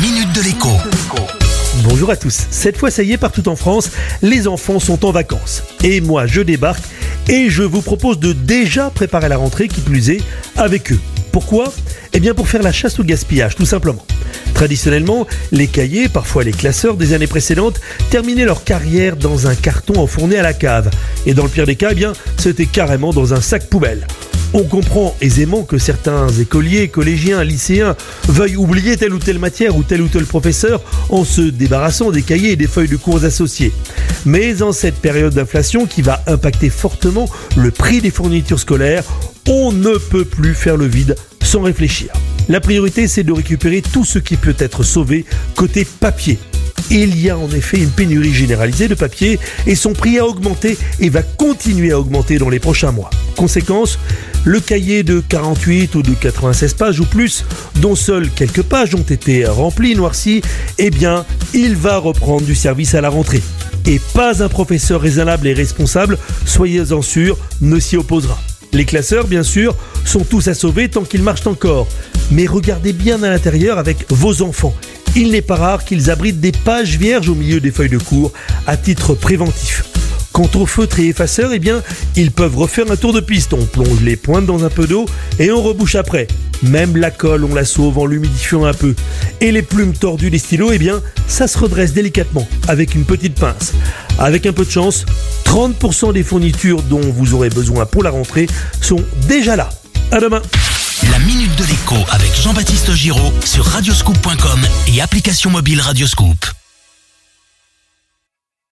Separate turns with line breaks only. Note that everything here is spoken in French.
minute de l'écho.
Bonjour à tous. Cette fois, ça y est, partout en France, les enfants sont en vacances. Et moi, je débarque et je vous propose de déjà préparer la rentrée, qui plus est, avec eux. Pourquoi? Eh bien, pour faire la chasse au gaspillage, tout simplement. Traditionnellement, les cahiers, parfois les classeurs des années précédentes, terminaient leur carrière dans un carton enfourné à la cave. Et dans le pire des cas, eh bien, c'était carrément dans un sac poubelle. On comprend aisément que certains écoliers, collégiens, lycéens veuillent oublier telle ou telle matière ou tel ou tel professeur en se débarrassant des cahiers et des feuilles de cours associés. Mais en cette période d'inflation qui va impacter fortement le prix des fournitures scolaires, on ne peut plus faire le vide sans réfléchir. La priorité, c'est de récupérer tout ce qui peut être sauvé côté papier. Il y a en effet une pénurie généralisée de papier et son prix a augmenté et va continuer à augmenter dans les prochains mois. Conséquence, le cahier de 48 ou de 96 pages ou plus, dont seules quelques pages ont été remplies, noircies, eh bien, il va reprendre du service à la rentrée. Et pas un professeur raisonnable et responsable, soyez-en sûrs, ne s'y opposera. Les classeurs, bien sûr, sont tous à sauver tant qu'ils marchent encore. Mais regardez bien à l'intérieur avec vos enfants. Il n'est pas rare qu'ils abritent des pages vierges au milieu des feuilles de cours à titre préventif. Quant au feutre et effaceur, eh bien, ils peuvent refaire un tour de piste. On plonge les pointes dans un peu d'eau et on rebouche après. Même la colle, on la sauve en l'humidifiant un peu. Et les plumes tordues des stylos, eh bien, ça se redresse délicatement avec une petite pince. Avec un peu de chance, 30% des fournitures dont vous aurez besoin pour la rentrée sont déjà là. À demain.
La minute de l'écho avec Jean-Baptiste Giraud sur radioscoop.com et application mobile Radioscoop.